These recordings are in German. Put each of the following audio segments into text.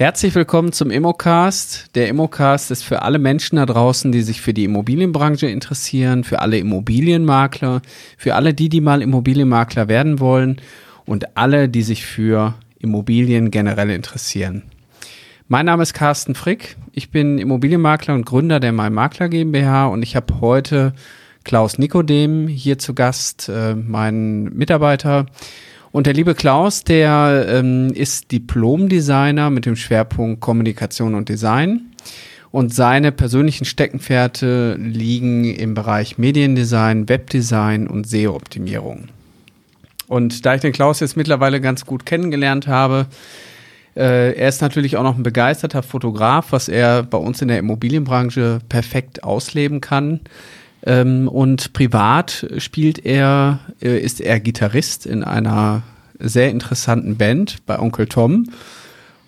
Herzlich willkommen zum Immocast. Der Immocast ist für alle Menschen da draußen, die sich für die Immobilienbranche interessieren, für alle Immobilienmakler, für alle die, die mal Immobilienmakler werden wollen und alle, die sich für Immobilien generell interessieren. Mein Name ist Carsten Frick. Ich bin Immobilienmakler und Gründer der My Makler GmbH und ich habe heute Klaus Nikodem hier zu Gast, äh, mein Mitarbeiter. Und der liebe Klaus, der ähm, ist Diplom-Designer mit dem Schwerpunkt Kommunikation und Design. Und seine persönlichen Steckenpferde liegen im Bereich Mediendesign, Webdesign und SEO-Optimierung. Und da ich den Klaus jetzt mittlerweile ganz gut kennengelernt habe, äh, er ist natürlich auch noch ein begeisterter Fotograf, was er bei uns in der Immobilienbranche perfekt ausleben kann. Ähm, und privat spielt er, äh, ist er Gitarrist in einer sehr interessanten Band bei Onkel Tom.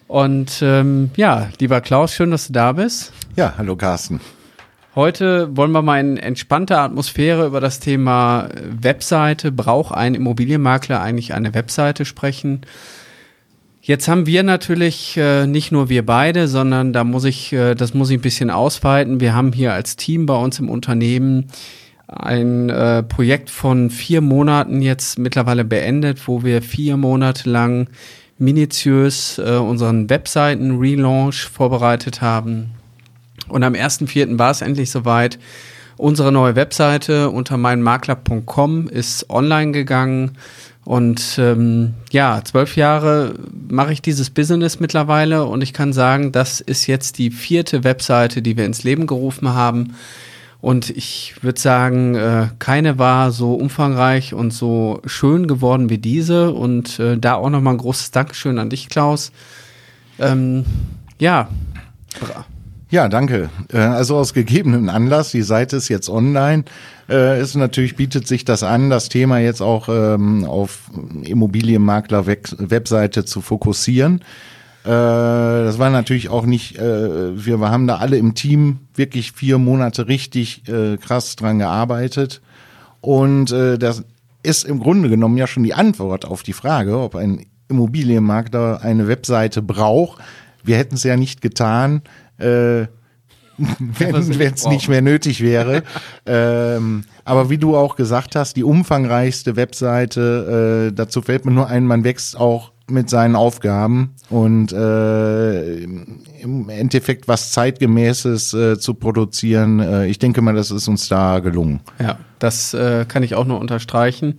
Und ähm, ja, lieber Klaus, schön, dass du da bist. Ja, hallo Carsten. Heute wollen wir mal in entspannter Atmosphäre über das Thema Webseite. Braucht ein Immobilienmakler eigentlich eine Webseite sprechen? Jetzt haben wir natürlich äh, nicht nur wir beide, sondern da muss ich, äh, das muss ich ein bisschen ausweiten. Wir haben hier als Team bei uns im Unternehmen ein äh, Projekt von vier Monaten jetzt mittlerweile beendet, wo wir vier Monate lang minutiös äh, unseren Webseiten-Relaunch vorbereitet haben. Und am 1.4. war es endlich soweit. Unsere neue Webseite unter meinmakler.com ist online gegangen. Und ähm, ja, zwölf Jahre mache ich dieses Business mittlerweile und ich kann sagen, das ist jetzt die vierte Webseite, die wir ins Leben gerufen haben. Und ich würde sagen, äh, keine war so umfangreich und so schön geworden wie diese. Und äh, da auch nochmal ein großes Dankeschön an dich, Klaus. Ähm, ja. Ja, danke. Äh, also aus gegebenem Anlass, die Seite ist jetzt online äh, ist natürlich, bietet sich das an, das Thema jetzt auch ähm, auf Immobilienmakler-Webseite zu fokussieren. Äh, das war natürlich auch nicht, äh, wir haben da alle im Team wirklich vier Monate richtig äh, krass dran gearbeitet. Und das ist im Grunde genommen ja schon die Antwort auf die Frage, ob ein Immobilienmakler eine Webseite braucht. Wir hätten es ja nicht getan. wenn es nicht mehr nötig wäre. ähm, aber wie du auch gesagt hast, die umfangreichste Webseite, äh, dazu fällt mir nur ein, man wächst auch mit seinen Aufgaben und äh, im Endeffekt was zeitgemäßes äh, zu produzieren. Äh, ich denke mal, das ist uns da gelungen. Ja, das äh, kann ich auch nur unterstreichen.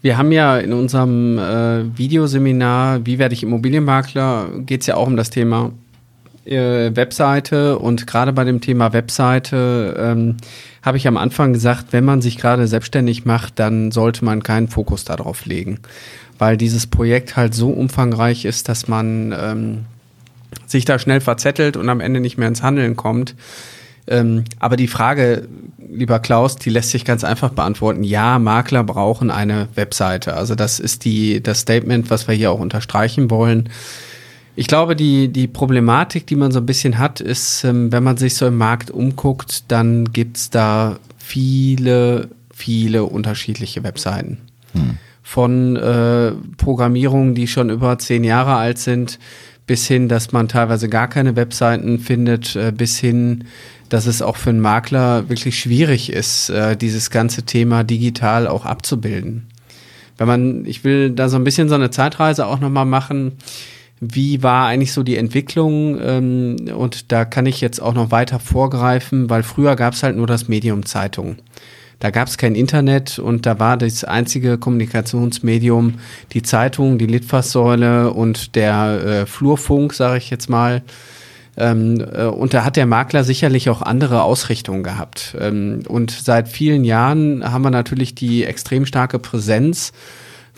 Wir haben ja in unserem äh, Videoseminar, wie werde ich Immobilienmakler, geht es ja auch um das Thema äh, Webseite und gerade bei dem Thema Webseite ähm, habe ich am Anfang gesagt, wenn man sich gerade selbstständig macht, dann sollte man keinen Fokus darauf legen, weil dieses Projekt halt so umfangreich ist, dass man ähm, sich da schnell verzettelt und am Ende nicht mehr ins Handeln kommt. Ähm, aber die Frage, lieber Klaus, die lässt sich ganz einfach beantworten. Ja, Makler brauchen eine Webseite. Also das ist die, das Statement, was wir hier auch unterstreichen wollen. Ich glaube, die, die Problematik, die man so ein bisschen hat, ist, ähm, wenn man sich so im Markt umguckt, dann gibt's da viele, viele unterschiedliche Webseiten. Hm. Von äh, Programmierungen, die schon über zehn Jahre alt sind, bis hin, dass man teilweise gar keine Webseiten findet, äh, bis hin, dass es auch für einen Makler wirklich schwierig ist, äh, dieses ganze Thema digital auch abzubilden. Wenn man, ich will da so ein bisschen so eine Zeitreise auch nochmal machen wie war eigentlich so die Entwicklung? Ähm, und da kann ich jetzt auch noch weiter vorgreifen, weil früher gab es halt nur das Medium Zeitung. Da gab es kein Internet und da war das einzige Kommunikationsmedium die Zeitung, die Litfaßsäule und der äh, Flurfunk, sage ich jetzt mal. Ähm, äh, und da hat der Makler sicherlich auch andere Ausrichtungen gehabt. Ähm, und seit vielen Jahren haben wir natürlich die extrem starke Präsenz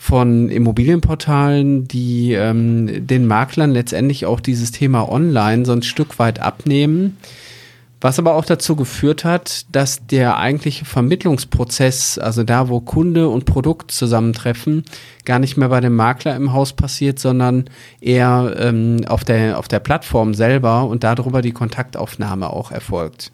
von Immobilienportalen, die ähm, den Maklern letztendlich auch dieses Thema online so ein Stück weit abnehmen. Was aber auch dazu geführt hat, dass der eigentliche Vermittlungsprozess, also da, wo Kunde und Produkt zusammentreffen, gar nicht mehr bei dem Makler im Haus passiert, sondern eher ähm, auf, der, auf der Plattform selber und darüber die Kontaktaufnahme auch erfolgt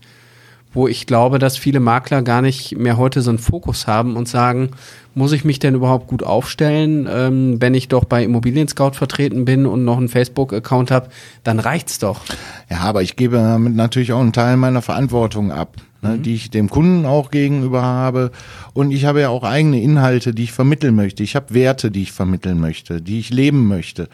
wo ich glaube, dass viele Makler gar nicht mehr heute so einen Fokus haben und sagen, muss ich mich denn überhaupt gut aufstellen, ähm, wenn ich doch bei Immobilien Scout vertreten bin und noch einen Facebook-Account habe, dann reicht's doch. Ja, aber ich gebe damit natürlich auch einen Teil meiner Verantwortung ab, ne, mhm. die ich dem Kunden auch gegenüber habe. Und ich habe ja auch eigene Inhalte, die ich vermitteln möchte. Ich habe Werte, die ich vermitteln möchte, die ich leben möchte.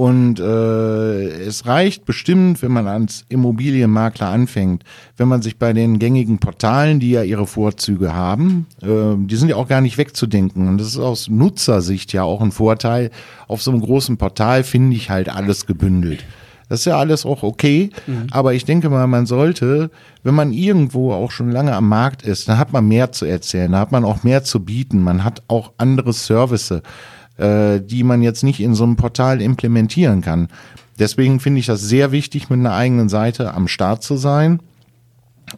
Und äh, es reicht bestimmt, wenn man als Immobilienmakler anfängt, wenn man sich bei den gängigen Portalen, die ja ihre Vorzüge haben, äh, die sind ja auch gar nicht wegzudenken. Und das ist aus Nutzersicht ja auch ein Vorteil. Auf so einem großen Portal finde ich halt alles gebündelt. Das ist ja alles auch okay, mhm. aber ich denke mal, man sollte, wenn man irgendwo auch schon lange am Markt ist, dann hat man mehr zu erzählen, da hat man auch mehr zu bieten, man hat auch andere Services äh, die man jetzt nicht in so einem Portal implementieren kann. Deswegen finde ich das sehr wichtig, mit einer eigenen Seite am Start zu sein.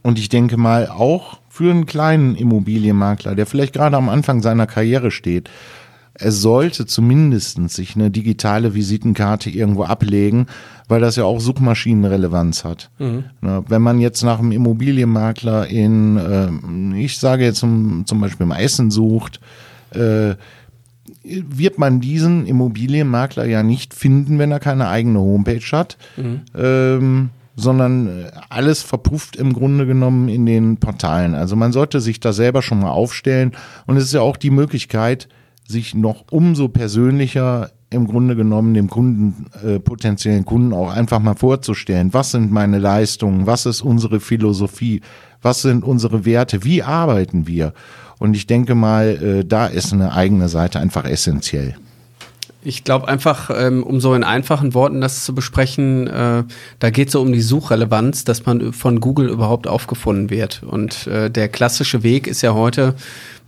Und ich denke mal auch für einen kleinen Immobilienmakler, der vielleicht gerade am Anfang seiner Karriere steht, er sollte zumindest sich eine digitale Visitenkarte irgendwo ablegen, weil das ja auch Suchmaschinenrelevanz hat. Mhm. wenn man jetzt nach einem Immobilienmakler in, äh, ich sage jetzt zum, zum Beispiel im Essen sucht, äh, wird man diesen Immobilienmakler ja nicht finden, wenn er keine eigene Homepage hat, mhm. ähm, sondern äh, alles verpufft im Grunde genommen in den Portalen. Also man sollte sich da selber schon mal aufstellen und es ist ja auch die Möglichkeit, sich noch umso persönlicher im Grunde genommen dem Kunden, äh, potenziellen Kunden auch einfach mal vorzustellen, was sind meine Leistungen, was ist unsere Philosophie, was sind unsere Werte, wie arbeiten wir. Und ich denke mal, äh, da ist eine eigene Seite einfach essentiell. Ich glaube einfach, ähm, um so in einfachen Worten das zu besprechen, äh, da geht es so um die Suchrelevanz, dass man von Google überhaupt aufgefunden wird. Und äh, der klassische Weg ist ja heute,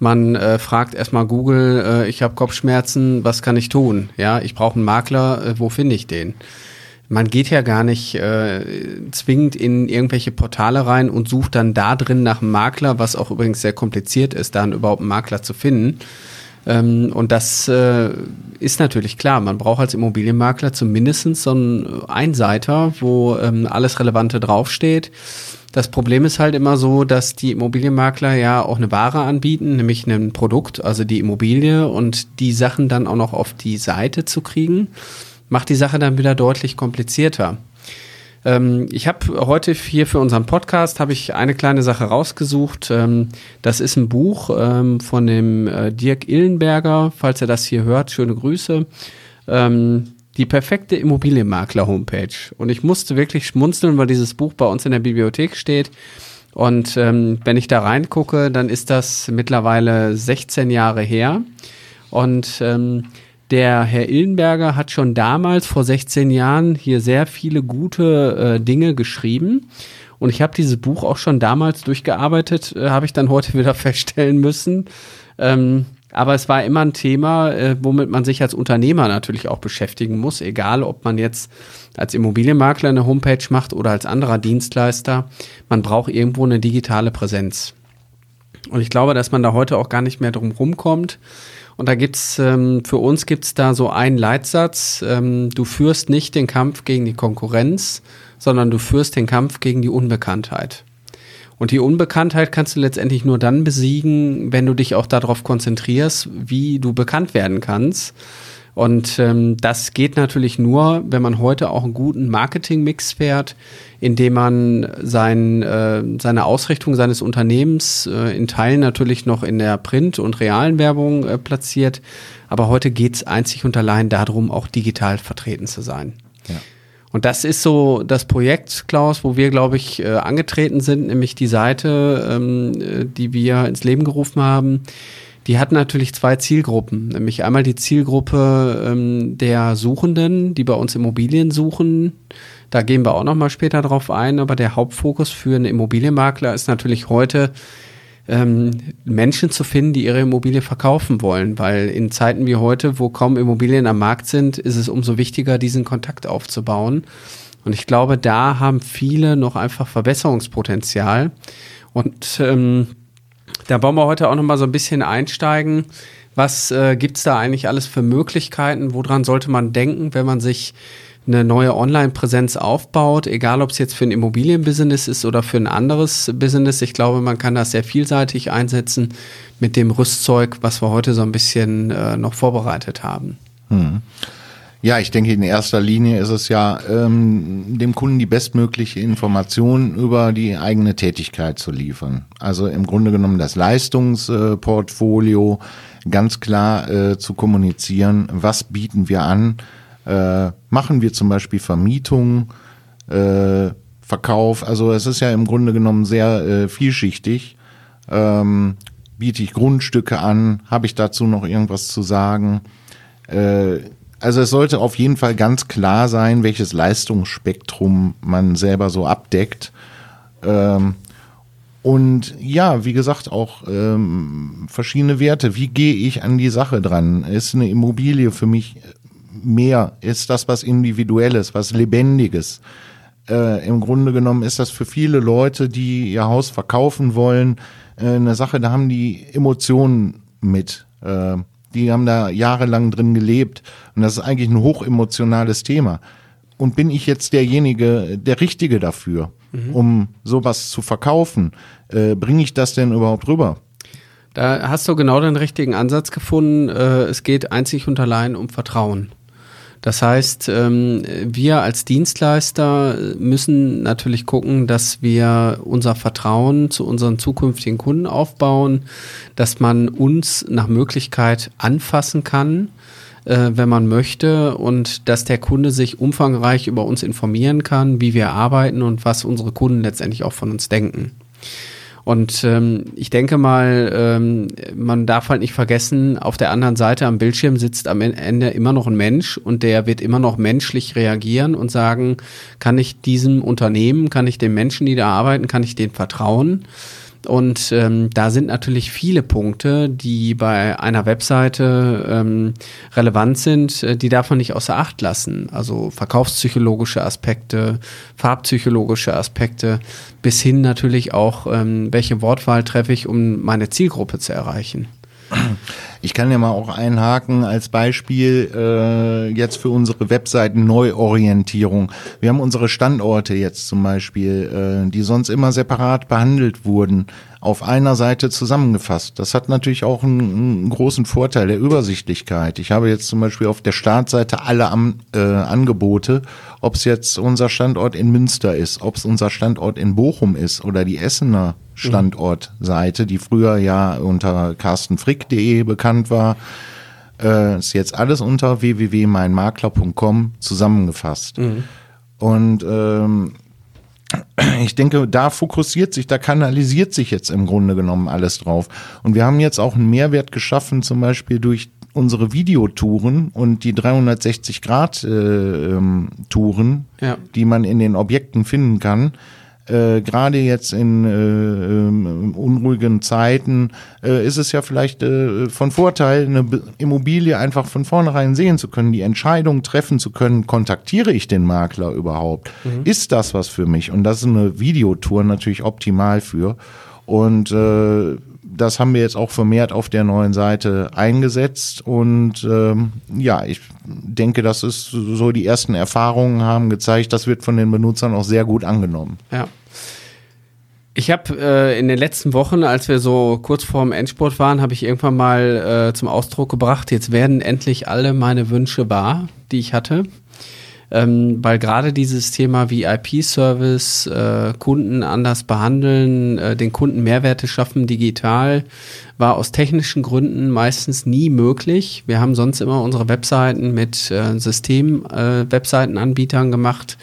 man fragt erstmal Google, ich habe Kopfschmerzen, was kann ich tun? Ja, ich brauche einen Makler, wo finde ich den? Man geht ja gar nicht äh, zwingend in irgendwelche Portale rein und sucht dann da drin nach einem Makler, was auch übrigens sehr kompliziert ist, dann überhaupt einen Makler zu finden. Ähm, und das äh, ist natürlich klar. Man braucht als Immobilienmakler zumindest so einen Einseiter, wo ähm, alles Relevante draufsteht. Das Problem ist halt immer so, dass die Immobilienmakler ja auch eine Ware anbieten, nämlich ein Produkt, also die Immobilie und die Sachen dann auch noch auf die Seite zu kriegen macht die Sache dann wieder deutlich komplizierter. Ähm, ich habe heute hier für unseren Podcast habe ich eine kleine Sache rausgesucht. Ähm, das ist ein Buch ähm, von dem äh, Dirk Illenberger. Falls er das hier hört, schöne Grüße. Die perfekte Immobilienmakler-Homepage. Und ich musste wirklich schmunzeln, weil dieses Buch bei uns in der Bibliothek steht. Und wenn ich da reingucke, dann ist das mittlerweile 16 Jahre her. Und der Herr Illenberger hat schon damals vor 16 Jahren hier sehr viele gute äh, Dinge geschrieben. Und ich habe dieses Buch auch schon damals durchgearbeitet, äh, habe ich dann heute wieder feststellen müssen. Ähm, aber es war immer ein Thema, äh, womit man sich als Unternehmer natürlich auch beschäftigen muss, egal ob man jetzt als Immobilienmakler eine Homepage macht oder als anderer Dienstleister. Man braucht irgendwo eine digitale Präsenz. Und ich glaube, dass man da heute auch gar nicht mehr drum rumkommt. Und da gibt's ähm, für uns gibt's da so einen Leitsatz: ähm, Du führst nicht den Kampf gegen die Konkurrenz, sondern du führst den Kampf gegen die Unbekanntheit. Und die Unbekanntheit kannst du letztendlich nur dann besiegen, wenn du dich auch darauf konzentrierst, wie du bekannt werden kannst. Und ähm, das geht natürlich nur, wenn man heute auch einen guten Marketing-Mix fährt, indem man sein, äh, seine Ausrichtung seines Unternehmens äh, in Teilen natürlich noch in der Print- und realen Werbung äh, platziert. Aber heute geht's einzig und allein darum, auch digital vertreten zu sein. Ja. Und das ist so das Projekt, Klaus, wo wir, glaube ich, äh, angetreten sind, nämlich die Seite, ähm, äh, die wir ins Leben gerufen haben die hat natürlich zwei Zielgruppen, nämlich einmal die Zielgruppe ähm, der Suchenden, die bei uns Immobilien suchen. Da gehen wir auch noch mal später drauf ein, aber der Hauptfokus für einen Immobilienmakler ist natürlich heute ähm, Menschen zu finden, die ihre Immobilie verkaufen wollen, weil in Zeiten wie heute, wo kaum Immobilien am Markt sind, ist es umso wichtiger, diesen Kontakt aufzubauen. Und ich glaube, da haben viele noch einfach Verbesserungspotenzial. Und ähm, da wollen wir heute auch noch mal so ein bisschen einsteigen. Was äh, gibt es da eigentlich alles für Möglichkeiten? Woran sollte man denken, wenn man sich eine neue Online-Präsenz aufbaut, egal ob es jetzt für ein Immobilienbusiness ist oder für ein anderes Business. Ich glaube, man kann das sehr vielseitig einsetzen mit dem Rüstzeug, was wir heute so ein bisschen äh, noch vorbereitet haben. Hm. Ja, ich denke, in erster Linie ist es ja, ähm, dem Kunden die bestmögliche Information über die eigene Tätigkeit zu liefern. Also im Grunde genommen das Leistungsportfolio ganz klar äh, zu kommunizieren. Was bieten wir an? Äh, machen wir zum Beispiel Vermietung, äh, Verkauf? Also es ist ja im Grunde genommen sehr äh, vielschichtig. Ähm, biete ich Grundstücke an? Habe ich dazu noch irgendwas zu sagen? Äh, also es sollte auf jeden Fall ganz klar sein, welches Leistungsspektrum man selber so abdeckt. Ähm, und ja, wie gesagt, auch ähm, verschiedene Werte. Wie gehe ich an die Sache dran? Ist eine Immobilie für mich mehr? Ist das was Individuelles, was Lebendiges? Äh, Im Grunde genommen ist das für viele Leute, die ihr Haus verkaufen wollen, äh, eine Sache, da haben die Emotionen mit. Äh, die haben da jahrelang drin gelebt. Und das ist eigentlich ein hochemotionales Thema. Und bin ich jetzt derjenige, der Richtige dafür, mhm. um sowas zu verkaufen? Äh, Bringe ich das denn überhaupt rüber? Da hast du genau den richtigen Ansatz gefunden. Äh, es geht einzig und allein um Vertrauen. Das heißt, ähm, wir als Dienstleister müssen natürlich gucken, dass wir unser Vertrauen zu unseren zukünftigen Kunden aufbauen, dass man uns nach Möglichkeit anfassen kann, äh, wenn man möchte und dass der Kunde sich umfangreich über uns informieren kann, wie wir arbeiten und was unsere Kunden letztendlich auch von uns denken. Und ähm, ich denke mal, ähm, man darf halt nicht vergessen, auf der anderen Seite am Bildschirm sitzt am Ende immer noch ein Mensch und der wird immer noch menschlich reagieren und sagen, kann ich diesem Unternehmen, kann ich den Menschen, die da arbeiten, kann ich denen vertrauen? Und ähm, da sind natürlich viele Punkte, die bei einer Webseite ähm, relevant sind, äh, die darf man nicht außer Acht lassen. Also verkaufspsychologische Aspekte, farbpsychologische Aspekte, bis hin natürlich auch, ähm, welche Wortwahl treffe ich, um meine Zielgruppe zu erreichen. Ich kann ja mal auch einhaken als Beispiel äh, jetzt für unsere Webseiten Neuorientierung. Wir haben unsere Standorte jetzt zum Beispiel, äh, die sonst immer separat behandelt wurden, auf einer Seite zusammengefasst. Das hat natürlich auch einen, einen großen Vorteil der Übersichtlichkeit. Ich habe jetzt zum Beispiel auf der Startseite alle Am äh, Angebote, ob es jetzt unser Standort in Münster ist, ob es unser Standort in Bochum ist oder die Essener Standortseite, die früher ja unter carstenfrick.de bekannt war, äh, ist jetzt alles unter www.meinmakler.com zusammengefasst. Mhm. Und ähm, ich denke, da fokussiert sich, da kanalisiert sich jetzt im Grunde genommen alles drauf. Und wir haben jetzt auch einen Mehrwert geschaffen, zum Beispiel durch unsere Videotouren und die 360 Grad äh, ähm, Touren, ja. die man in den Objekten finden kann äh, gerade jetzt in äh, ähm, unruhigen Zeiten äh, ist es ja vielleicht äh, von Vorteil, eine Immobilie einfach von vornherein sehen zu können, die Entscheidung treffen zu können, kontaktiere ich den Makler überhaupt? Mhm. Ist das was für mich? Und das ist eine Videotour natürlich optimal für. Und äh, das haben wir jetzt auch vermehrt auf der neuen Seite eingesetzt. Und ähm, ja, ich denke, das ist so die ersten Erfahrungen haben gezeigt, das wird von den Benutzern auch sehr gut angenommen. Ja. Ich habe äh, in den letzten Wochen, als wir so kurz vorm Endspurt waren, habe ich irgendwann mal äh, zum Ausdruck gebracht, jetzt werden endlich alle meine Wünsche wahr, die ich hatte ähm, weil gerade dieses Thema VIP-Service, äh, Kunden anders behandeln, äh, den Kunden Mehrwerte schaffen digital, war aus technischen Gründen meistens nie möglich. Wir haben sonst immer unsere Webseiten mit äh, System-Webseitenanbietern äh, gemacht,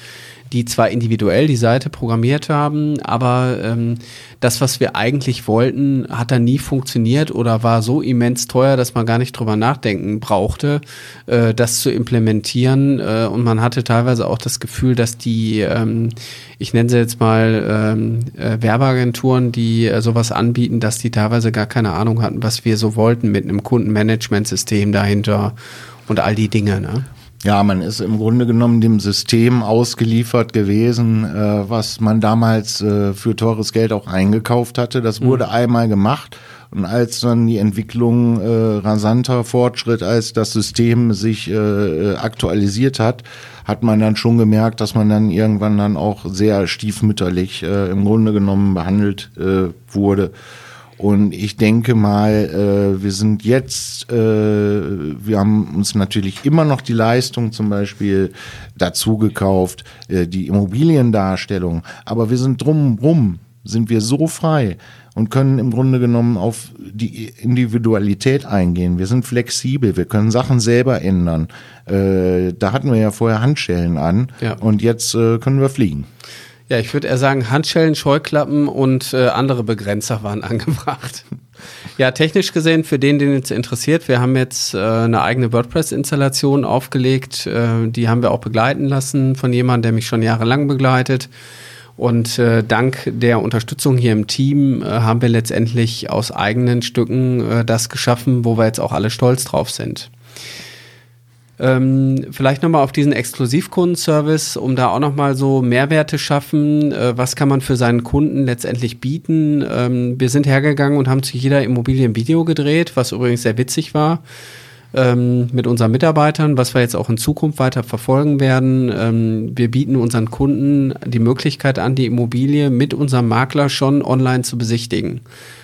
die zwar individuell die Seite programmiert haben, aber ähm, das, was wir eigentlich wollten, hat dann nie funktioniert oder war so immens teuer, dass man gar nicht drüber nachdenken brauchte, äh, das zu implementieren. Äh, und man hatte teilweise auch das Gefühl, dass die, ähm, ich nenne sie jetzt mal ähm, äh, Werbeagenturen, die äh, sowas anbieten, dass die teilweise gar keine Ahnung hatten, was wir so wollten mit einem Kundenmanagementsystem dahinter und all die Dinge. Ne? Ja, man ist im Grunde genommen dem System ausgeliefert gewesen, äh, was man damals äh, für teures Geld auch eingekauft hatte. Das wurde mhm. einmal gemacht. Und als dann die Entwicklung äh, rasanter fortschritt, als das System sich äh, aktualisiert hat, hat man dann schon gemerkt, dass man dann irgendwann dann auch sehr stiefmütterlich äh, im Grunde genommen behandelt äh, wurde. Und ich denke mal, äh, wir sind jetzt, äh, wir haben uns natürlich immer noch die Leistung zum Beispiel dazu gekauft, äh, die Immobiliendarstellung, aber wir sind drumrum, sind wir so frei und können im Grunde genommen auf die Individualität eingehen. Wir sind flexibel, wir können Sachen selber ändern. Äh, da hatten wir ja vorher Handschellen an ja. und jetzt äh, können wir fliegen. Ja, ich würde eher sagen, Handschellen, Scheuklappen und äh, andere Begrenzer waren angebracht. Ja, technisch gesehen, für den, den es interessiert, wir haben jetzt äh, eine eigene WordPress-Installation aufgelegt. Äh, die haben wir auch begleiten lassen von jemandem, der mich schon jahrelang begleitet. Und äh, dank der Unterstützung hier im Team äh, haben wir letztendlich aus eigenen Stücken äh, das geschaffen, wo wir jetzt auch alle stolz drauf sind. Ähm, vielleicht nochmal auf diesen Exklusivkundenservice, um da auch nochmal so Mehrwerte schaffen. Äh, was kann man für seinen Kunden letztendlich bieten? Ähm, wir sind hergegangen und haben zu jeder Immobilie ein Video gedreht, was übrigens sehr witzig war. Ähm, mit unseren Mitarbeitern, was wir jetzt auch in Zukunft weiter verfolgen werden. Ähm, wir bieten unseren Kunden die Möglichkeit an, die Immobilie mit unserem Makler schon online zu besichtigen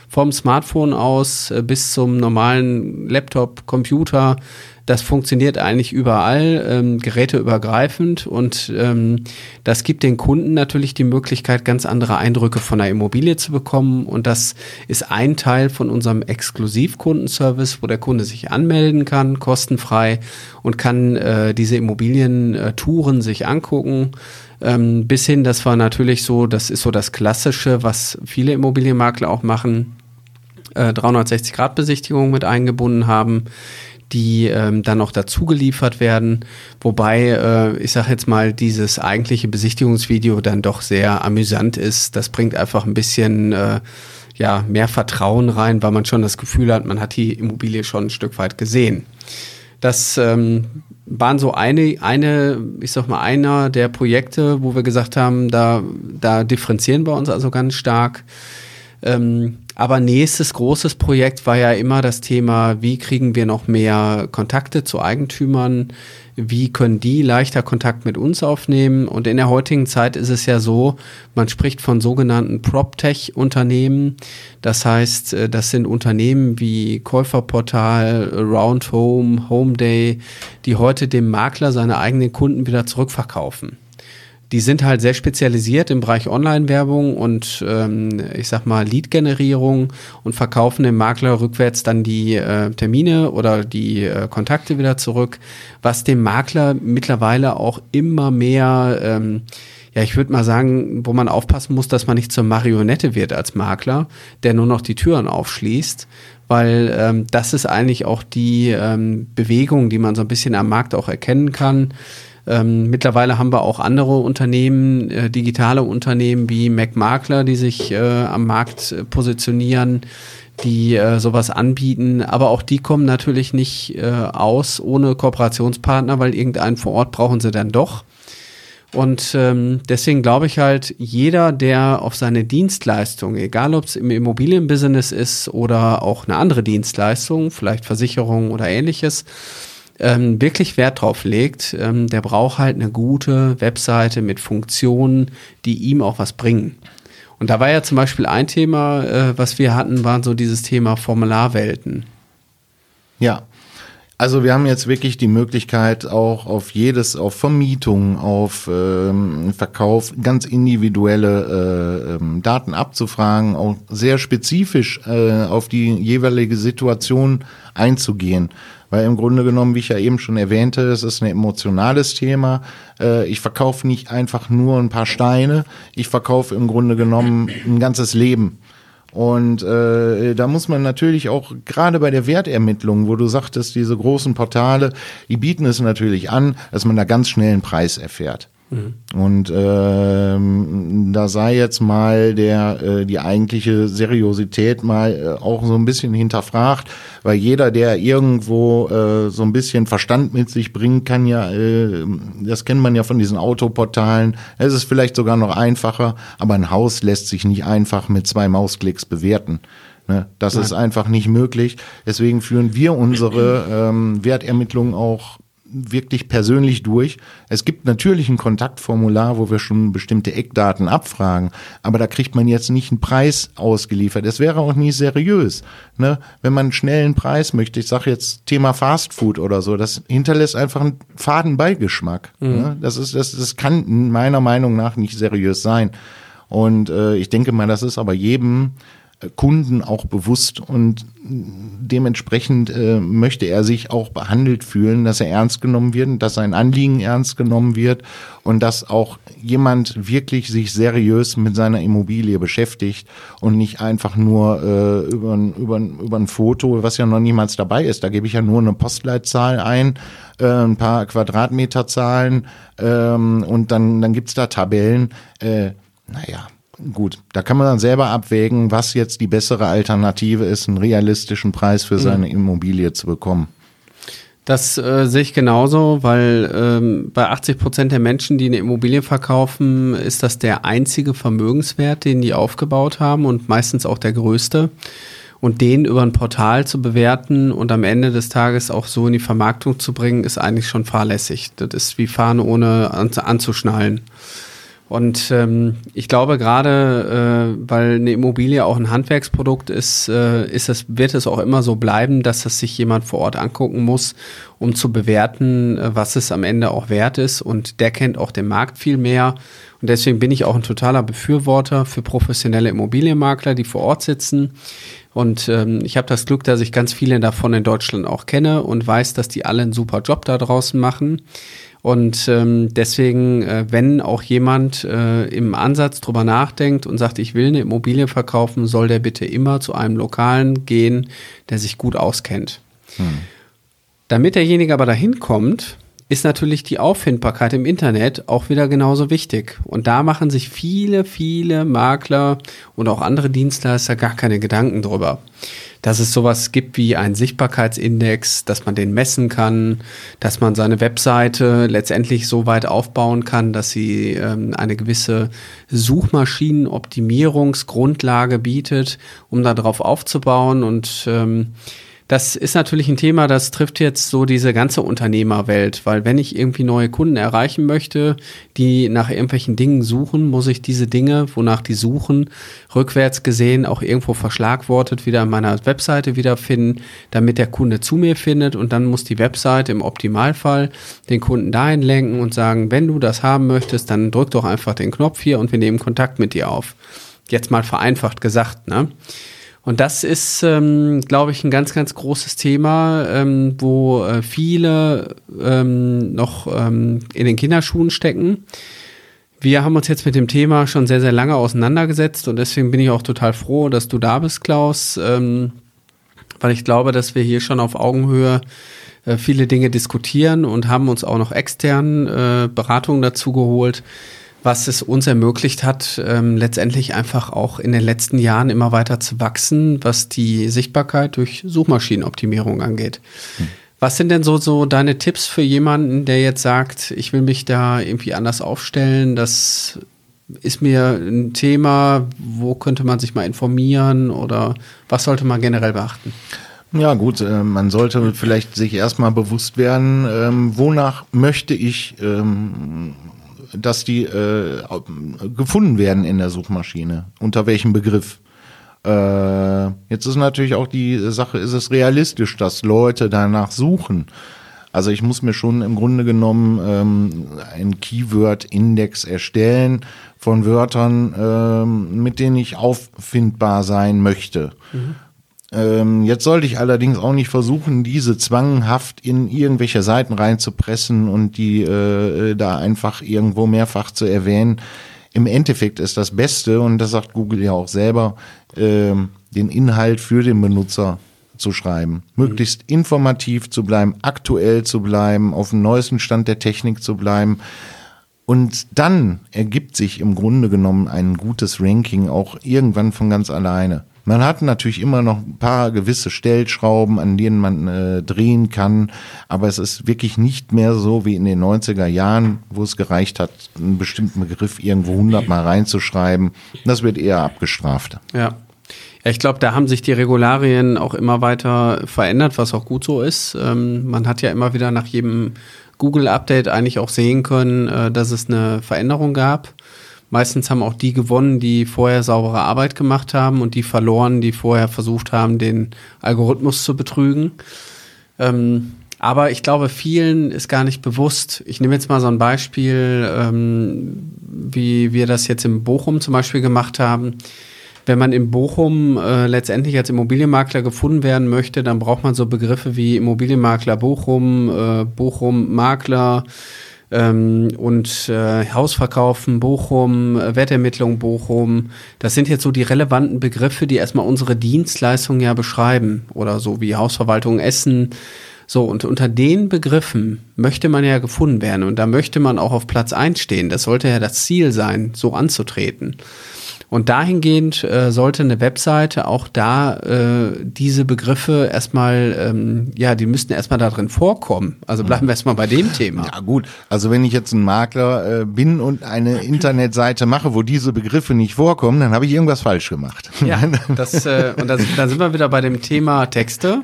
vom Smartphone aus äh, bis zum normalen Laptop, Computer. Das funktioniert eigentlich überall, ähm, geräteübergreifend. Und ähm, das gibt den Kunden natürlich die Möglichkeit, ganz andere Eindrücke von der Immobilie zu bekommen. Und das ist ein Teil von unserem Exklusivkundenservice, wo der Kunde sich anmelden kann, kostenfrei und kann äh, diese Immobilientouren sich angucken. Ähm, bis hin, das war natürlich so, das ist so das Klassische, was viele Immobilienmakler auch machen, äh, 360-Grad-Besichtigung mit eingebunden haben die ähm, dann noch dazu geliefert werden. Wobei, äh, ich sage jetzt mal, dieses eigentliche Besichtigungsvideo dann doch sehr amüsant ist. Das bringt einfach ein bisschen äh, ja, mehr Vertrauen rein, weil man schon das Gefühl hat, man hat die Immobilie schon ein Stück weit gesehen. Das ähm, waren so eine, eine, ich sag mal, einer der Projekte, wo wir gesagt haben, da, da differenzieren wir uns also ganz stark. Ähm, aber nächstes großes Projekt war ja immer das Thema, wie kriegen wir noch mehr Kontakte zu Eigentümern? Wie können die leichter Kontakt mit uns aufnehmen? Und in der heutigen Zeit ist es ja so, man spricht von sogenannten PropTech-Unternehmen. Das heißt, äh, das sind Unternehmen wie Käuferportal, Roundhome, Homeday, die heute dem Makler seine eigenen Kunden wieder zurückverkaufen die sind halt sehr spezialisiert im Bereich Online-Werbung und ähm, ich sag mal Lead-Generierung und verkaufen dem Makler rückwärts dann die äh, Termine oder die äh, Kontakte wieder zurück, was dem Makler mittlerweile auch immer mehr, ähm, ja, ich würde mal sagen, wo man aufpassen muss, dass man nicht zur Marionette wird als Makler, der nur noch die Türen aufschließt, weil ähm, das ist eigentlich auch die ähm, Bewegung, die man so ein bisschen am Markt auch erkennen kann ähm, mittlerweile haben wir auch andere Unternehmen, äh, digitale Unternehmen wie MacMakler, die sich äh, am Markt äh, positionieren, die äh, sowas anbieten. Aber auch die kommen natürlich nicht äh, aus ohne Kooperationspartner, weil irgendeinen vor Ort brauchen sie dann doch. Und ähm, deswegen glaube ich halt, jeder, der auf seine Dienstleistung, egal ob es im Immobilienbusiness ist oder auch eine andere Dienstleistung, vielleicht Versicherung oder ähnliches, ähm, wirklich Wert drauf legt, ähm, der braucht halt eine gute Webseite mit Funktionen, die ihm auch was bringen. Und da war ja zum Beispiel ein Thema, äh, was wir hatten, war so dieses Thema Formularwelten. Ja, also wir haben jetzt wirklich die Möglichkeit, auch auf jedes, auf Vermietung, auf ähm, Verkauf ganz individuelle äh, ähm, Daten abzufragen, auch sehr spezifisch äh, auf die jeweilige Situation einzugehen. Weil im Grunde genommen, wie ich ja eben schon erwähnte, es ist ein emotionales Thema. Äh, ich verkaufe nicht einfach nur ein paar Steine, ich verkaufe im Grunde genommen ein ganzes Leben. Und äh, da muss man natürlich auch gerade bei der Wertermittlung, wo du sagtest, diese großen Portale, die bieten es natürlich an, dass man da ganz schnell einen Preis erfährt. Mhm. Und ähm, da sei jetzt mal der äh, die eigentliche Seriosität mal äh, auch so ein bisschen hinterfragt, weil jeder, der irgendwo äh, so ein bisschen Verstand mit sich bringen kann, ja, äh, das kennt man ja von diesen Autoportalen. Es ist vielleicht sogar noch einfacher, aber ein Haus lässt sich nicht einfach mit zwei Mausklicks bewerten. Ne? Das Nein. ist einfach nicht möglich. Deswegen führen wir unsere ähm, Wertermittlungen auch wirklich persönlich durch. Es gibt natürlich ein Kontaktformular, wo wir schon bestimmte Eckdaten abfragen, aber da kriegt man jetzt nicht einen Preis ausgeliefert. Es wäre auch nie seriös. Ne? Wenn man einen schnellen Preis möchte, ich sage jetzt Thema Fast Food oder so, das hinterlässt einfach einen faden Beigeschmack. Mhm. Ne? Das, ist, das, das kann meiner Meinung nach nicht seriös sein. Und äh, ich denke mal, das ist aber jedem Kunden auch bewusst und dementsprechend äh, möchte er sich auch behandelt fühlen, dass er ernst genommen wird, dass sein Anliegen ernst genommen wird und dass auch jemand wirklich sich seriös mit seiner Immobilie beschäftigt und nicht einfach nur äh, über, über, über ein Foto, was ja noch niemals dabei ist. Da gebe ich ja nur eine Postleitzahl ein, äh, ein paar Quadratmeterzahlen ähm, und dann, dann gibt's da Tabellen. Äh, naja, Gut, da kann man dann selber abwägen, was jetzt die bessere Alternative ist, einen realistischen Preis für seine mhm. Immobilie zu bekommen. Das äh, sehe ich genauso, weil ähm, bei 80 Prozent der Menschen, die eine Immobilie verkaufen, ist das der einzige Vermögenswert, den die aufgebaut haben und meistens auch der größte. Und den über ein Portal zu bewerten und am Ende des Tages auch so in die Vermarktung zu bringen, ist eigentlich schon fahrlässig. Das ist wie fahren ohne anzuschnallen. Und ähm, ich glaube gerade, äh, weil eine Immobilie auch ein Handwerksprodukt ist, äh, ist es, wird es auch immer so bleiben, dass das sich jemand vor Ort angucken muss, um zu bewerten, äh, was es am Ende auch wert ist. Und der kennt auch den Markt viel mehr. Und deswegen bin ich auch ein totaler Befürworter für professionelle Immobilienmakler, die vor Ort sitzen. Und ähm, ich habe das Glück, dass ich ganz viele davon in Deutschland auch kenne und weiß, dass die alle einen super Job da draußen machen. Und ähm, deswegen, äh, wenn auch jemand äh, im Ansatz drüber nachdenkt und sagt, ich will eine Immobilie verkaufen, soll der bitte immer zu einem Lokalen gehen, der sich gut auskennt. Hm. Damit derjenige aber dahin kommt, ist natürlich die Auffindbarkeit im Internet auch wieder genauso wichtig. Und da machen sich viele, viele Makler und auch andere Dienstleister gar keine Gedanken drüber dass es sowas gibt wie einen Sichtbarkeitsindex, dass man den messen kann, dass man seine Webseite letztendlich so weit aufbauen kann, dass sie ähm, eine gewisse Suchmaschinenoptimierungsgrundlage bietet, um darauf aufzubauen und ähm, das ist natürlich ein Thema, das trifft jetzt so diese ganze Unternehmerwelt, weil wenn ich irgendwie neue Kunden erreichen möchte, die nach irgendwelchen Dingen suchen, muss ich diese Dinge, wonach die suchen, rückwärts gesehen auch irgendwo verschlagwortet wieder an meiner Webseite wiederfinden, damit der Kunde zu mir findet und dann muss die Webseite im Optimalfall den Kunden dahin lenken und sagen, wenn du das haben möchtest, dann drück doch einfach den Knopf hier und wir nehmen Kontakt mit dir auf. Jetzt mal vereinfacht gesagt, ne? Und das ist, ähm, glaube ich, ein ganz, ganz großes Thema, ähm, wo äh, viele ähm, noch ähm, in den Kinderschuhen stecken. Wir haben uns jetzt mit dem Thema schon sehr, sehr lange auseinandergesetzt und deswegen bin ich auch total froh, dass du da bist, Klaus, ähm, weil ich glaube, dass wir hier schon auf Augenhöhe äh, viele Dinge diskutieren und haben uns auch noch extern äh, Beratungen dazu geholt was es uns ermöglicht hat, ähm, letztendlich einfach auch in den letzten Jahren immer weiter zu wachsen, was die Sichtbarkeit durch Suchmaschinenoptimierung angeht. Hm. Was sind denn so, so deine Tipps für jemanden, der jetzt sagt, ich will mich da irgendwie anders aufstellen? Das ist mir ein Thema, wo könnte man sich mal informieren oder was sollte man generell beachten? Ja gut, äh, man sollte vielleicht sich erstmal bewusst werden, ähm, wonach möchte ich ähm, dass die äh, gefunden werden in der Suchmaschine. Unter welchem Begriff? Äh, jetzt ist natürlich auch die Sache, ist es realistisch, dass Leute danach suchen? Also ich muss mir schon im Grunde genommen ähm, einen Keyword-Index erstellen von Wörtern, ähm, mit denen ich auffindbar sein möchte. Mhm. Ähm, jetzt sollte ich allerdings auch nicht versuchen, diese zwanghaft in irgendwelche Seiten reinzupressen und die äh, da einfach irgendwo mehrfach zu erwähnen. Im Endeffekt ist das Beste, und das sagt Google ja auch selber, äh, den Inhalt für den Benutzer zu schreiben. Möglichst mhm. informativ zu bleiben, aktuell zu bleiben, auf dem neuesten Stand der Technik zu bleiben. Und dann ergibt sich im Grunde genommen ein gutes Ranking auch irgendwann von ganz alleine. Man hat natürlich immer noch ein paar gewisse Stellschrauben, an denen man äh, drehen kann, aber es ist wirklich nicht mehr so wie in den 90er Jahren, wo es gereicht hat, einen bestimmten Begriff irgendwo hundertmal reinzuschreiben. Das wird eher abgestraft. Ja. Ich glaube, da haben sich die Regularien auch immer weiter verändert, was auch gut so ist. Ähm, man hat ja immer wieder nach jedem Google-Update eigentlich auch sehen können, äh, dass es eine Veränderung gab. Meistens haben auch die gewonnen, die vorher saubere Arbeit gemacht haben und die verloren, die vorher versucht haben, den Algorithmus zu betrügen. Ähm, aber ich glaube, vielen ist gar nicht bewusst. Ich nehme jetzt mal so ein Beispiel, ähm, wie wir das jetzt in Bochum zum Beispiel gemacht haben. Wenn man in Bochum äh, letztendlich als Immobilienmakler gefunden werden möchte, dann braucht man so Begriffe wie Immobilienmakler Bochum, äh, Bochum Makler ähm, und äh, Hausverkaufen Bochum, äh, Wertermittlung Bochum. Das sind jetzt so die relevanten Begriffe, die erstmal unsere Dienstleistungen ja beschreiben oder so wie Hausverwaltung Essen. So, und unter den Begriffen möchte man ja gefunden werden und da möchte man auch auf Platz einstehen. Das sollte ja das Ziel sein, so anzutreten. Und dahingehend äh, sollte eine Webseite auch da äh, diese Begriffe erstmal, ähm, ja, die müssten erstmal da drin vorkommen. Also bleiben wir erstmal bei dem Thema. Ja gut, also wenn ich jetzt ein Makler äh, bin und eine Internetseite mache, wo diese Begriffe nicht vorkommen, dann habe ich irgendwas falsch gemacht. Ja, das, äh, und das, da sind wir wieder bei dem Thema Texte.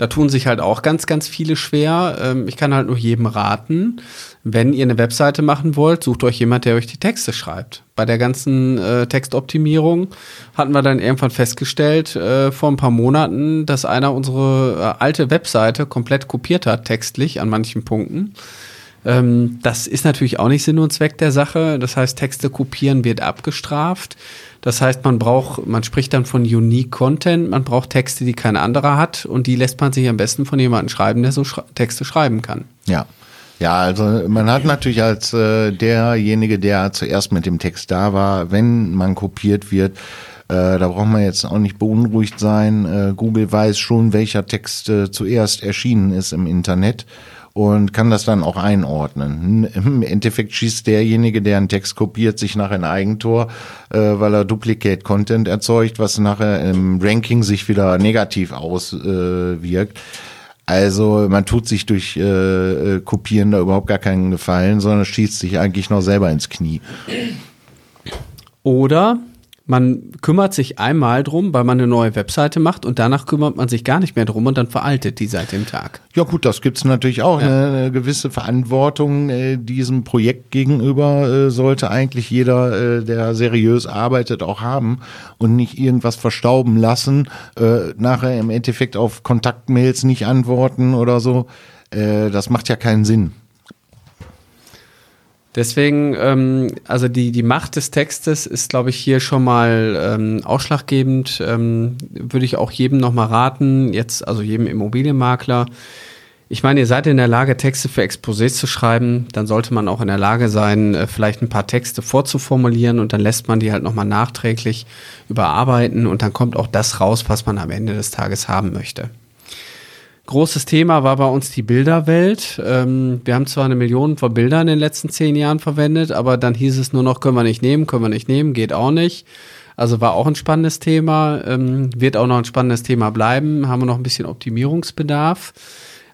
Da tun sich halt auch ganz, ganz viele schwer. Ähm, ich kann halt nur jedem raten, wenn ihr eine Webseite machen wollt, sucht euch jemand, der euch die Texte schreibt. Bei der ganzen äh, Textoptimierung hatten wir dann irgendwann festgestellt, äh, vor ein paar Monaten, dass einer unsere äh, alte Webseite komplett kopiert hat, textlich an manchen Punkten. Ähm, das ist natürlich auch nicht Sinn und Zweck der Sache. Das heißt, Texte kopieren wird abgestraft. Das heißt, man braucht, man spricht dann von Unique Content, man braucht Texte, die kein anderer hat und die lässt man sich am besten von jemandem schreiben, der so schre Texte schreiben kann. Ja. Ja, also man hat natürlich als äh, derjenige, der zuerst mit dem Text da war, wenn man kopiert wird, äh, da braucht man jetzt auch nicht beunruhigt sein. Äh, Google weiß schon, welcher Text äh, zuerst erschienen ist im Internet und kann das dann auch einordnen. Im Endeffekt schießt derjenige, der einen Text kopiert, sich nachher ein Eigentor, äh, weil er Duplicate Content erzeugt, was nachher im Ranking sich wieder negativ auswirkt. Äh, also man tut sich durch äh, äh, Kopieren da überhaupt gar keinen Gefallen, sondern schießt sich eigentlich noch selber ins Knie. Oder man kümmert sich einmal drum, weil man eine neue Webseite macht und danach kümmert man sich gar nicht mehr drum und dann veraltet die seit dem Tag. Ja gut, das gibt's natürlich auch. Ja. Eine, eine, gewisse Verantwortung äh, diesem Projekt gegenüber äh, sollte eigentlich jeder, äh, der seriös arbeitet, auch haben und nicht irgendwas verstauben lassen, äh, nachher im Endeffekt auf Kontaktmails nicht antworten oder so. Äh, das macht ja keinen Sinn. Deswegen, ähm, also die, die Macht des Textes ist, glaube ich, hier schon mal ähm, ausschlaggebend. Ähm, Würde ich auch jedem nochmal raten, jetzt, also jedem Immobilienmakler. Ich meine, ihr seid in der Lage, Texte für Exposés zu schreiben, dann sollte man auch in der Lage sein, äh, vielleicht ein paar Texte vorzuformulieren und dann lässt man die halt nochmal nachträglich überarbeiten und dann kommt auch das raus, was man am Ende des Tages haben möchte. Großes Thema war bei uns die Bilderwelt. Ähm, wir haben zwar eine Million von Bildern in den letzten zehn Jahren verwendet, aber dann hieß es nur noch, können wir nicht nehmen, können wir nicht nehmen, geht auch nicht. Also war auch ein spannendes Thema, ähm, wird auch noch ein spannendes Thema bleiben, haben wir noch ein bisschen Optimierungsbedarf.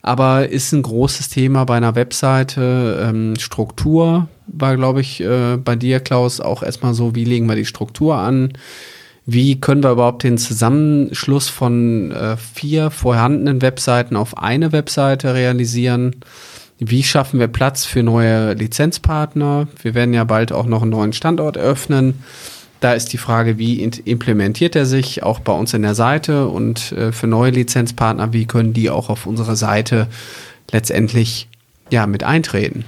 Aber ist ein großes Thema bei einer Webseite. Ähm, Struktur war, glaube ich, äh, bei dir, Klaus, auch erstmal so, wie legen wir die Struktur an? Wie können wir überhaupt den Zusammenschluss von äh, vier vorhandenen Webseiten auf eine Webseite realisieren? Wie schaffen wir Platz für neue Lizenzpartner? Wir werden ja bald auch noch einen neuen Standort eröffnen. Da ist die Frage, wie implementiert er sich auch bei uns in der Seite und äh, für neue Lizenzpartner, wie können die auch auf unsere Seite letztendlich ja mit eintreten?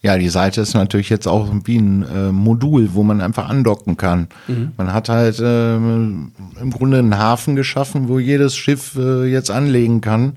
Ja, die Seite ist natürlich jetzt auch wie ein äh, Modul, wo man einfach andocken kann. Mhm. Man hat halt äh, im Grunde einen Hafen geschaffen, wo jedes Schiff äh, jetzt anlegen kann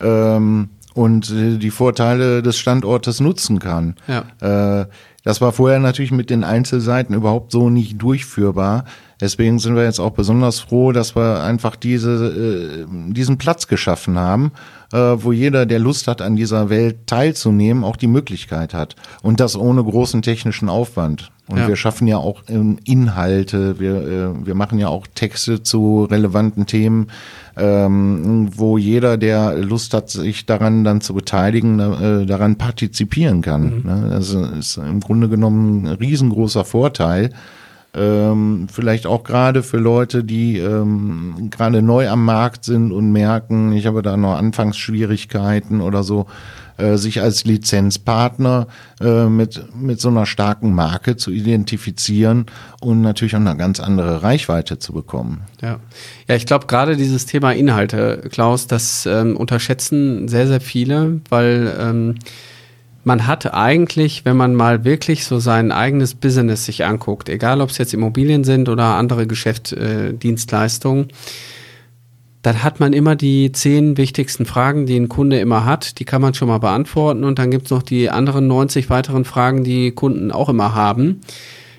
ähm, und äh, die Vorteile des Standortes nutzen kann. Ja. Das war vorher natürlich mit den Einzelseiten überhaupt so nicht durchführbar. Deswegen sind wir jetzt auch besonders froh, dass wir einfach diese, äh, diesen Platz geschaffen haben, äh, wo jeder, der Lust hat, an dieser Welt teilzunehmen, auch die Möglichkeit hat. Und das ohne großen technischen Aufwand. Und ja. wir schaffen ja auch ähm, Inhalte, wir, äh, wir machen ja auch Texte zu relevanten Themen, ähm, wo jeder, der Lust hat, sich daran dann zu beteiligen, äh, daran partizipieren kann. Mhm. Ne? Das ist im Grunde genommen ein riesengroßer Vorteil Ähm, vielleicht auch gerade für Leute, die ähm, gerade neu am Markt sind und merken, ich habe da noch Anfangsschwierigkeiten oder so, äh, sich als Lizenzpartner äh, mit, mit so einer starken Marke zu identifizieren und natürlich auch eine ganz andere Reichweite zu bekommen. Ja, ja ich glaube gerade dieses Thema Inhalte, Klaus, das ähm, unterschätzen sehr, sehr viele, weil ähm, man hat eigentlich, wenn man mal wirklich so sein eigenes Business sich anguckt, egal ob es jetzt Immobilien sind oder andere Geschäftsdienstleistungen, äh, dann hat man immer die zehn wichtigsten Fragen, die ein Kunde immer hat. Die kann man schon mal beantworten und dann gibt es noch die anderen 90 weiteren Fragen, die Kunden auch immer haben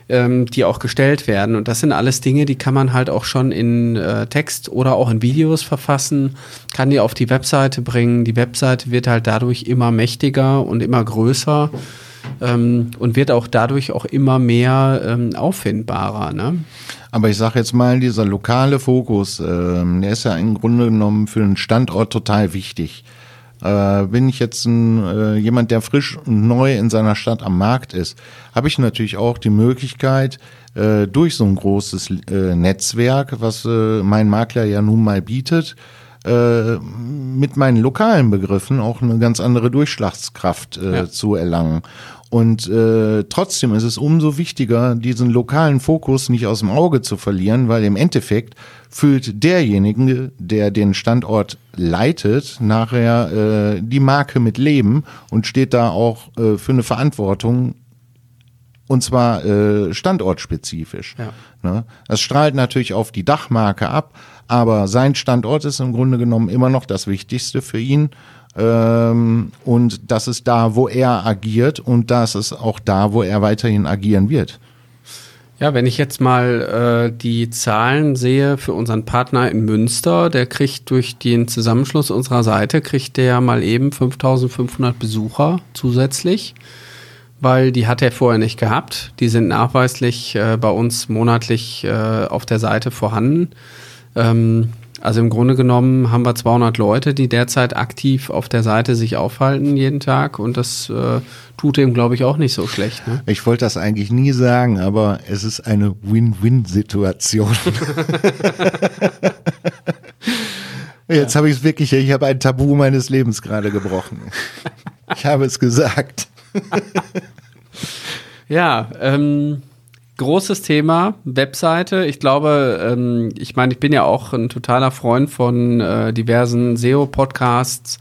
ähm, die auch gestellt werden. Und das sind alles Dinge, die kann man halt auch schon in äh, Text oder auch in Videos verfassen, kann die auf die Webseite bringen. Die Webseite wird halt dadurch immer mächtiger und immer größer. Ähm, und wird auch dadurch auch immer mehr ähm, auffindbarer. Ne? Aber ich sage jetzt mal, dieser lokale Fokus, ähm, der ist ja im Grunde genommen für einen Standort total wichtig. Äh, bin ich jetzt ein, äh, jemand, der frisch und neu in seiner Stadt am Markt ist, habe ich natürlich auch die Möglichkeit, äh, durch so ein großes äh, Netzwerk, was äh, mein Makler ja nun mal bietet, äh, mit meinen lokalen Begriffen auch eine ganz andere Durchschlagskraft äh, ja. zu erlangen. Und äh, trotzdem ist es umso wichtiger, diesen lokalen Fokus nicht aus dem Auge zu verlieren, weil im Endeffekt füllt derjenige, der den Standort leitet, nachher äh, die Marke mit Leben und steht da auch äh, für eine Verantwortung und zwar äh, standortspezifisch. Ja. Ne? Das strahlt natürlich auf die Dachmarke ab, aber sein Standort ist im Grunde genommen immer noch das Wichtigste für ihn. Ähm, und das ist da, wo er agiert und das ist auch da, wo er weiterhin agieren wird. Ja, wenn ich jetzt mal äh, die Zahlen sehe für unseren Partner in Münster, der kriegt durch den Zusammenschluss unserer Seite, kriegt der mal eben 5500 Besucher zusätzlich, weil die hat er vorher nicht gehabt. Die sind nachweislich äh, bei uns monatlich äh, auf der Seite vorhanden. Ähm, also im Grunde genommen haben wir 200 Leute, die derzeit aktiv auf der Seite sich aufhalten jeden Tag und das äh, tut ihm, glaube ich, auch nicht so schlecht. Ne? Ich wollte das eigentlich nie sagen, aber es ist eine Win-Win-Situation. Jetzt ja. habe ich es wirklich, ich habe ein Tabu meines Lebens gerade gebrochen. Ich habe es gesagt. ja, ähm, großes Thema, Webseite. Ich glaube, ähm, ich meine, ich bin ja auch ein totaler Freund von äh, diversen SEO-Podcasts.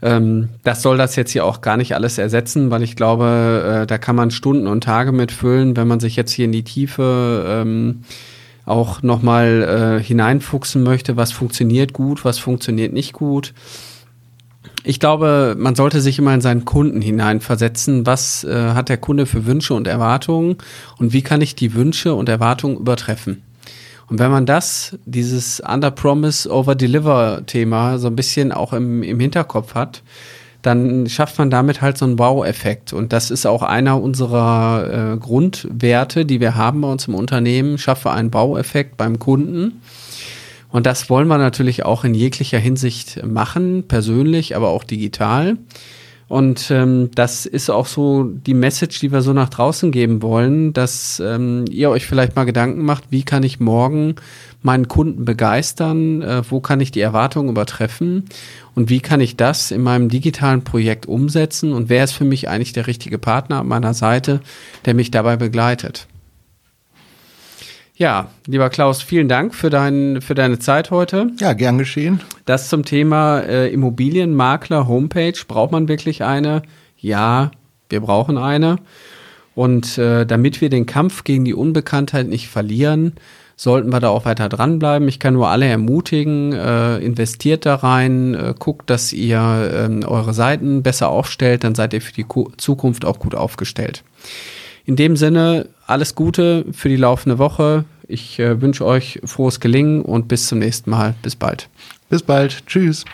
Ähm, das soll das jetzt hier auch gar nicht alles ersetzen, weil ich glaube, äh, da kann man Stunden und Tage mitfüllen, wenn man sich jetzt hier in die Tiefe ähm, auch nochmal äh, hineinfuchsen möchte, was funktioniert gut, was funktioniert nicht gut. Ich glaube, man sollte sich immer in seinen Kunden hineinversetzen. Was äh, hat der Kunde für Wünsche und Erwartungen und wie kann ich die Wünsche und Erwartungen übertreffen? Und wenn man das, dieses Under-Promise, Over-Deliver-Thema so ein bisschen auch im, im Hinterkopf hat, dann schafft man damit halt so einen Wow-Effekt. Und das ist auch einer unserer äh, Grundwerte, die wir haben bei uns im Unternehmen. Schaffe einen Wow-Effekt beim Kunden. Und das wollen wir natürlich auch in jeglicher Hinsicht machen, persönlich, aber auch digital. Und ähm, das ist auch so die Message, die wir so nach draußen geben wollen, dass ähm, ihr euch vielleicht mal Gedanken macht, wie kann ich morgen meinen Kunden begeistern, äh, wo kann ich die Erwartungen übertreffen und wie kann ich das in meinem digitalen Projekt umsetzen und wer ist für mich eigentlich der richtige Partner an meiner Seite, der mich dabei begleitet. Ja, lieber Klaus, vielen Dank für, dein, für deine Zeit heute. Ja, gern geschehen. Das zum Thema äh, Immobilienmakler Homepage. Braucht man wirklich eine? Ja, wir brauchen eine. Und äh, damit wir den Kampf gegen die Unbekanntheit nicht verlieren, sollten wir da auch weiter dranbleiben. Ich kann nur alle ermutigen, äh, investiert da rein, äh, guckt, dass ihr äh, eure Seiten besser aufstellt, dann seid ihr für die Zukunft auch gut aufgestellt. In dem Sinne, alles Gute für die laufende Woche. Ich äh, wünsche euch frohes Gelingen und bis zum nächsten Mal. Bis bald. Bis bald. Tschüss.